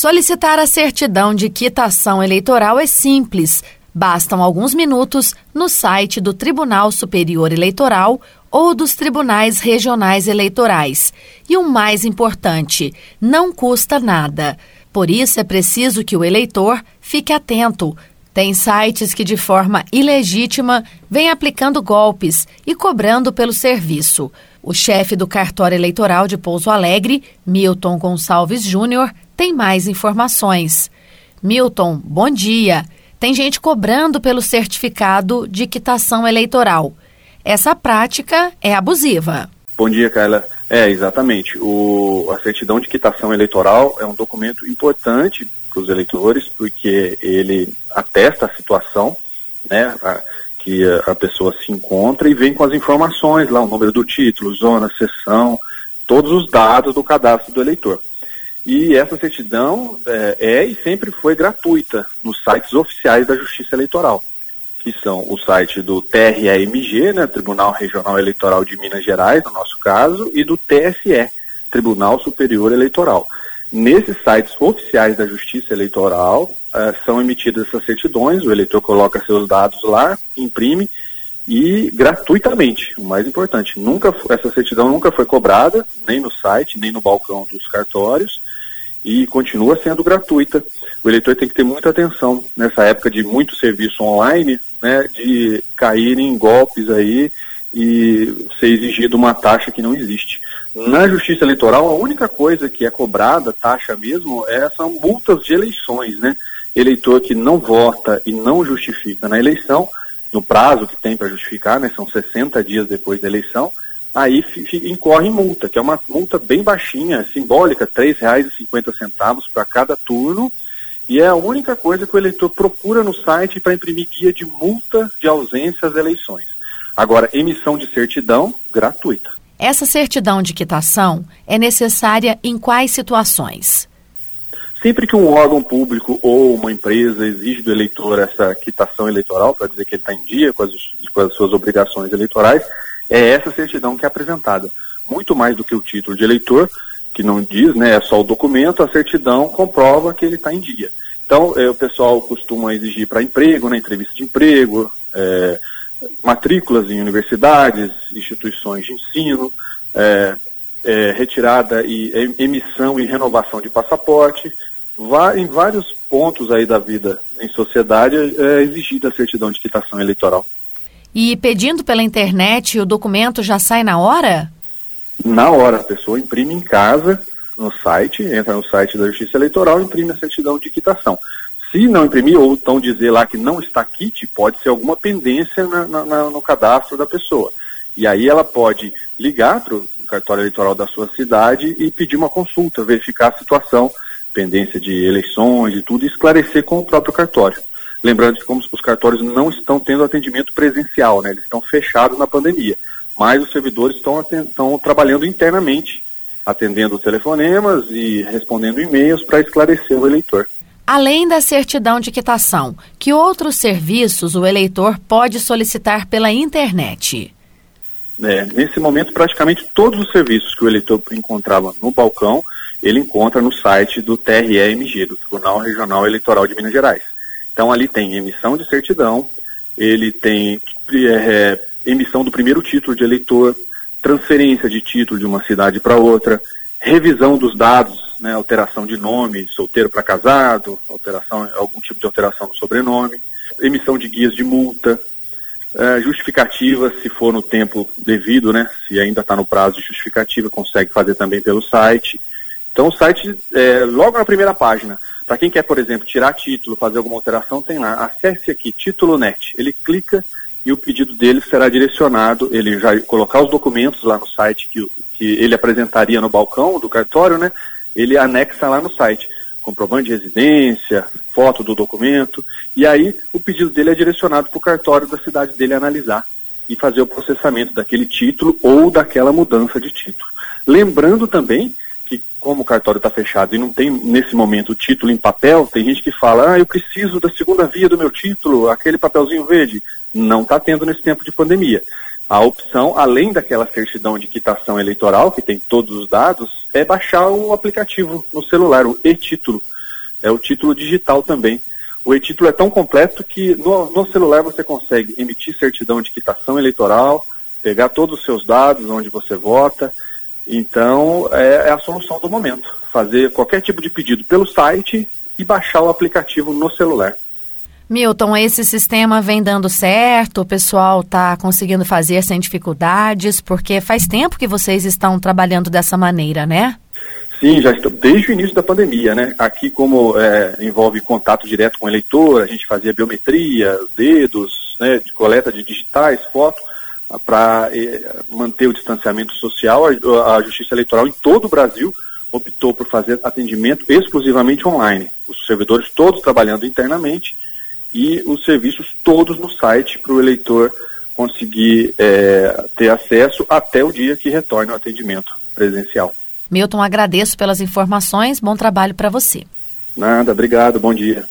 Solicitar a certidão de quitação eleitoral é simples. Bastam alguns minutos no site do Tribunal Superior Eleitoral ou dos tribunais regionais eleitorais. E o mais importante, não custa nada. Por isso é preciso que o eleitor fique atento. Tem sites que, de forma ilegítima, vêm aplicando golpes e cobrando pelo serviço. O chefe do cartório eleitoral de Pouso Alegre, Milton Gonçalves Júnior, tem mais informações. Milton, bom dia. Tem gente cobrando pelo certificado de quitação eleitoral. Essa prática é abusiva. Bom dia, Carla. É, exatamente. O, a certidão de quitação eleitoral é um documento importante para os eleitores, porque ele atesta a situação né, a, que a, a, pessoa se encontra e vem com as informações lá, o número do título, zona, seção, todos os dados do cadastro do eleitor. E essa certidão é, é e sempre foi gratuita nos sites oficiais da Justiça Eleitoral, que são o site do TREMG, né, Tribunal Regional Eleitoral de Minas Gerais, no nosso caso, e do TSE, Tribunal Superior Eleitoral. Nesses sites oficiais da Justiça Eleitoral uh, são emitidas essas certidões, o eleitor coloca seus dados lá, imprime e gratuitamente, o mais importante, nunca essa certidão nunca foi cobrada, nem no site, nem no balcão dos cartórios, e continua sendo gratuita. O eleitor tem que ter muita atenção nessa época de muito serviço online, né, de cair em golpes aí e ser exigido uma taxa que não existe. Na justiça eleitoral, a única coisa que é cobrada, taxa mesmo, é, são multas de eleições, né? Eleitor que não vota e não justifica na eleição, no prazo que tem para justificar, né, são 60 dias depois da eleição, aí incorre multa, que é uma multa bem baixinha, simbólica, R$ 3,50 para cada turno, e é a única coisa que o eleitor procura no site para imprimir guia de multa de ausência às eleições. Agora, emissão de certidão gratuita. Essa certidão de quitação é necessária em quais situações? Sempre que um órgão público ou uma empresa exige do eleitor essa quitação eleitoral, para dizer que ele está em dia com as, com as suas obrigações eleitorais, é essa certidão que é apresentada. Muito mais do que o título de eleitor, que não diz, né, é só o documento, a certidão comprova que ele está em dia. Então, é, o pessoal costuma exigir para emprego, né, entrevista de emprego, é, matrículas em universidades, instituições de ensino, é, é retirada e emissão e renovação de passaporte, em vários pontos aí da vida em sociedade é exigida a certidão de quitação eleitoral. E pedindo pela internet, o documento já sai na hora? Na hora, a pessoa imprime em casa, no site, entra no site da Justiça Eleitoral e imprime a certidão de quitação. Se não imprimir, ou então dizer lá que não está kit, pode ser alguma pendência na, na, no cadastro da pessoa. E aí ela pode ligar para o cartório eleitoral da sua cidade e pedir uma consulta, verificar a situação, pendência de eleições e tudo, e esclarecer com o próprio cartório. Lembrando que como os cartórios não estão tendo atendimento presencial, né, eles estão fechados na pandemia, mas os servidores estão, estão trabalhando internamente, atendendo telefonemas e respondendo e-mails para esclarecer o eleitor. Além da certidão de quitação, que outros serviços o eleitor pode solicitar pela internet? É, nesse momento, praticamente todos os serviços que o eleitor encontrava no balcão, ele encontra no site do TREMG, do Tribunal Regional Eleitoral de Minas Gerais. Então, ali tem emissão de certidão, ele tem é, emissão do primeiro título de eleitor, transferência de título de uma cidade para outra, revisão dos dados né, alteração de nome, solteiro para casado, alteração, algum tipo de alteração no sobrenome, emissão de guias de multa, uh, justificativa, se for no tempo devido, né, se ainda está no prazo de justificativa, consegue fazer também pelo site. Então o site, é, logo na primeira página, para quem quer, por exemplo, tirar título, fazer alguma alteração, tem lá, acesse aqui, título net. Ele clica e o pedido dele será direcionado, ele já colocar os documentos lá no site que, que ele apresentaria no balcão do cartório, né? ele anexa lá no site comprovante de residência, foto do documento, e aí o pedido dele é direcionado para o cartório da cidade dele analisar e fazer o processamento daquele título ou daquela mudança de título. Lembrando também como o cartório está fechado e não tem nesse momento o título em papel, tem gente que fala, ah, eu preciso da segunda via do meu título, aquele papelzinho verde. Não está tendo nesse tempo de pandemia. A opção, além daquela certidão de quitação eleitoral, que tem todos os dados, é baixar o aplicativo no celular, o e-título. é o título digital também. O e-título é tão completo que no, no celular você consegue emitir certidão de quitação eleitoral, pegar todos os seus dados, onde você vota. Então, é, é, a solução do momento. Fazer qualquer tipo de pedido pelo site e baixar o aplicativo no celular. Milton, esse sistema vem dando certo, o pessoal está conseguindo fazer sem dificuldades, porque faz tempo que vocês estão trabalhando dessa maneira, né? Sim, já estou desde o início da pandemia, né? Aqui, como é, envolve contato direto com o eleitor, a gente fazia biometria, dedos, né, de coleta de digitais, foto, para é, manter o distanciamento social. A, a Justiça Eleitoral em todo o Brasil optou por fazer atendimento exclusivamente online. Os servidores todos trabalhando internamente e os serviços todos no site para o eleitor conseguir é, ter acesso até o dia que retorne o atendimento presencial. Milton, agradeço pelas informações. Bom trabalho para você. Nada, obrigado. Bom dia.